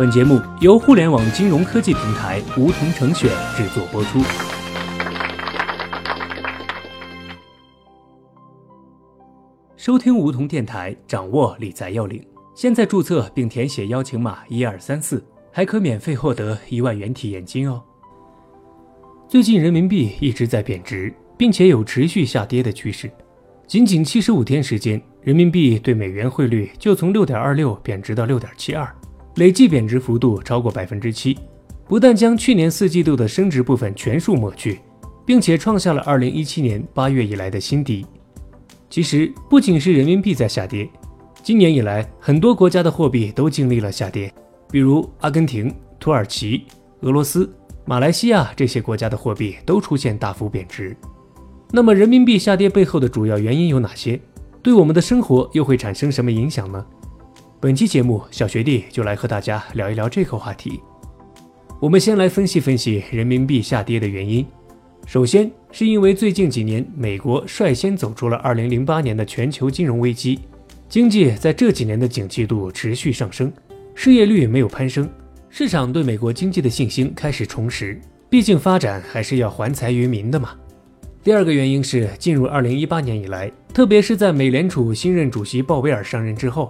本节目由互联网金融科技平台梧桐城选制作播出。收听梧桐电台，掌握理财要领。现在注册并填写邀请码一二三四，还可免费获得一万元体验金哦。最近人民币一直在贬值，并且有持续下跌的趋势。仅仅七十五天时间，人民币对美元汇率就从六点二六贬值到六点七二，累计贬值幅度超过百分之七。不但将去年四季度的升值部分全数抹去，并且创下了二零一七年八月以来的新低。其实，不仅是人民币在下跌。今年以来，很多国家的货币都经历了下跌，比如阿根廷、土耳其、俄罗斯、马来西亚这些国家的货币都出现大幅贬值。那么，人民币下跌背后的主要原因有哪些？对我们的生活又会产生什么影响呢？本期节目，小学弟就来和大家聊一聊这个话题。我们先来分析分析人民币下跌的原因。首先，是因为最近几年，美国率先走出了2008年的全球金融危机。经济在这几年的景气度持续上升，失业率没有攀升，市场对美国经济的信心开始重拾。毕竟发展还是要还财于民的嘛。第二个原因是，进入二零一八年以来，特别是在美联储新任主席鲍威尔上任之后，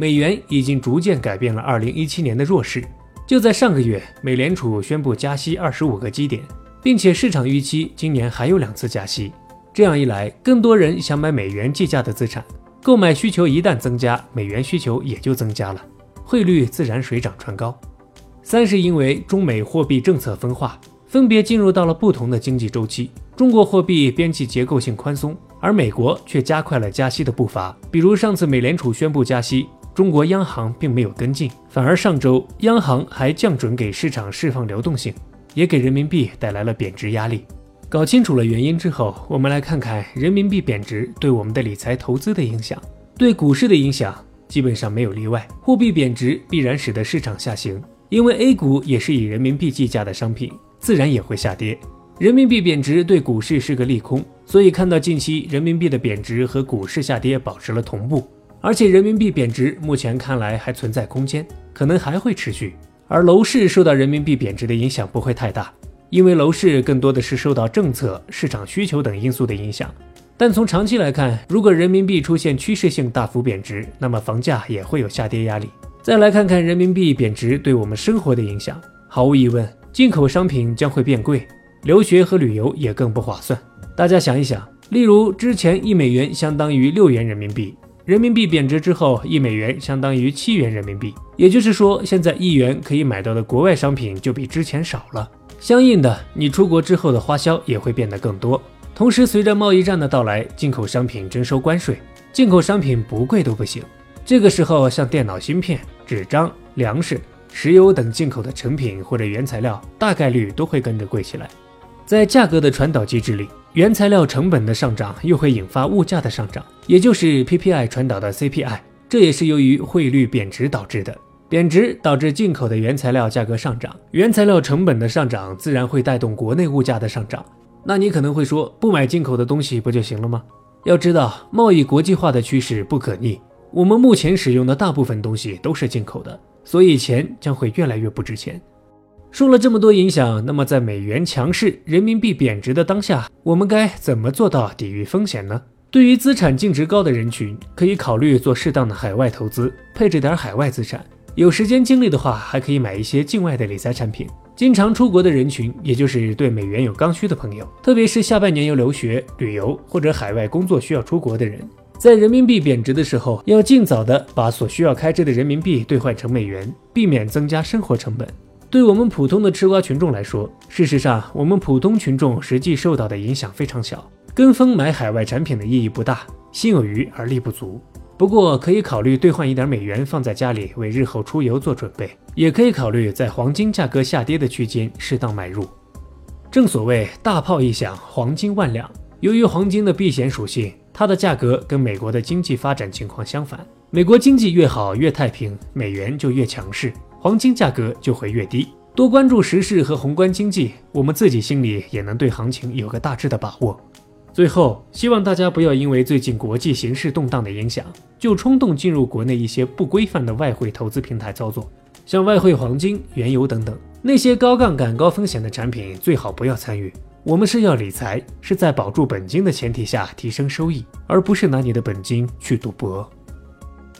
美元已经逐渐改变了二零一七年的弱势。就在上个月，美联储宣布加息二十五个基点，并且市场预期今年还有两次加息。这样一来，更多人想买美元计价的资产。购买需求一旦增加，美元需求也就增加了，汇率自然水涨船高。三是因为中美货币政策分化，分别进入到了不同的经济周期。中国货币边际结构性宽松，而美国却加快了加息的步伐。比如上次美联储宣布加息，中国央行并没有跟进，反而上周央行还降准给市场释放流动性，也给人民币带来了贬值压力。搞清楚了原因之后，我们来看看人民币贬值对我们的理财投资的影响。对股市的影响基本上没有例外，货币贬值必然使得市场下行，因为 A 股也是以人民币计价的商品，自然也会下跌。人民币贬值对股市是个利空，所以看到近期人民币的贬值和股市下跌保持了同步，而且人民币贬值目前看来还存在空间，可能还会持续。而楼市受到人民币贬值的影响不会太大。因为楼市更多的是受到政策、市场需求等因素的影响，但从长期来看，如果人民币出现趋势性大幅贬值，那么房价也会有下跌压力。再来看看人民币贬值对我们生活的影响，毫无疑问，进口商品将会变贵，留学和旅游也更不划算。大家想一想，例如之前一美元相当于六元人民币，人民币贬值之后，一美元相当于七元人民币，也就是说，现在一元可以买到的国外商品就比之前少了。相应的，你出国之后的花销也会变得更多。同时，随着贸易战的到来，进口商品征收关税，进口商品不贵都不行。这个时候，像电脑芯片、纸张、粮食、石油等进口的成品或者原材料，大概率都会跟着贵起来。在价格的传导机制里，原材料成本的上涨又会引发物价的上涨，也就是 PPI 传导的 CPI，这也是由于汇率贬值导致的。贬值导致进口的原材料价格上涨，原材料成本的上涨自然会带动国内物价的上涨。那你可能会说，不买进口的东西不就行了吗？要知道，贸易国际化的趋势不可逆，我们目前使用的大部分东西都是进口的，所以钱将会越来越不值钱。说了这么多影响，那么在美元强势、人民币贬值的当下，我们该怎么做到抵御风险呢？对于资产净值高的人群，可以考虑做适当的海外投资，配置点海外资产。有时间精力的话，还可以买一些境外的理财产品。经常出国的人群，也就是对美元有刚需的朋友，特别是下半年有留学、旅游或者海外工作需要出国的人，在人民币贬值的时候，要尽早的把所需要开支的人民币兑换成美元，避免增加生活成本。对我们普通的吃瓜群众来说，事实上，我们普通群众实际受到的影响非常小，跟风买海外产品的意义不大，心有余而力不足。不过可以考虑兑换一点美元放在家里，为日后出游做准备；也可以考虑在黄金价格下跌的区间适当买入。正所谓大炮一响，黄金万两。由于黄金的避险属性，它的价格跟美国的经济发展情况相反。美国经济越好越太平，美元就越强势，黄金价格就会越低。多关注时事和宏观经济，我们自己心里也能对行情有个大致的把握。最后，希望大家不要因为最近国际形势动荡的影响，就冲动进入国内一些不规范的外汇投资平台操作。像外汇、黄金、原油等等那些高杠杆、高风险的产品，最好不要参与。我们是要理财，是在保住本金的前提下提升收益，而不是拿你的本金去赌博。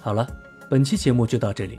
好了，本期节目就到这里。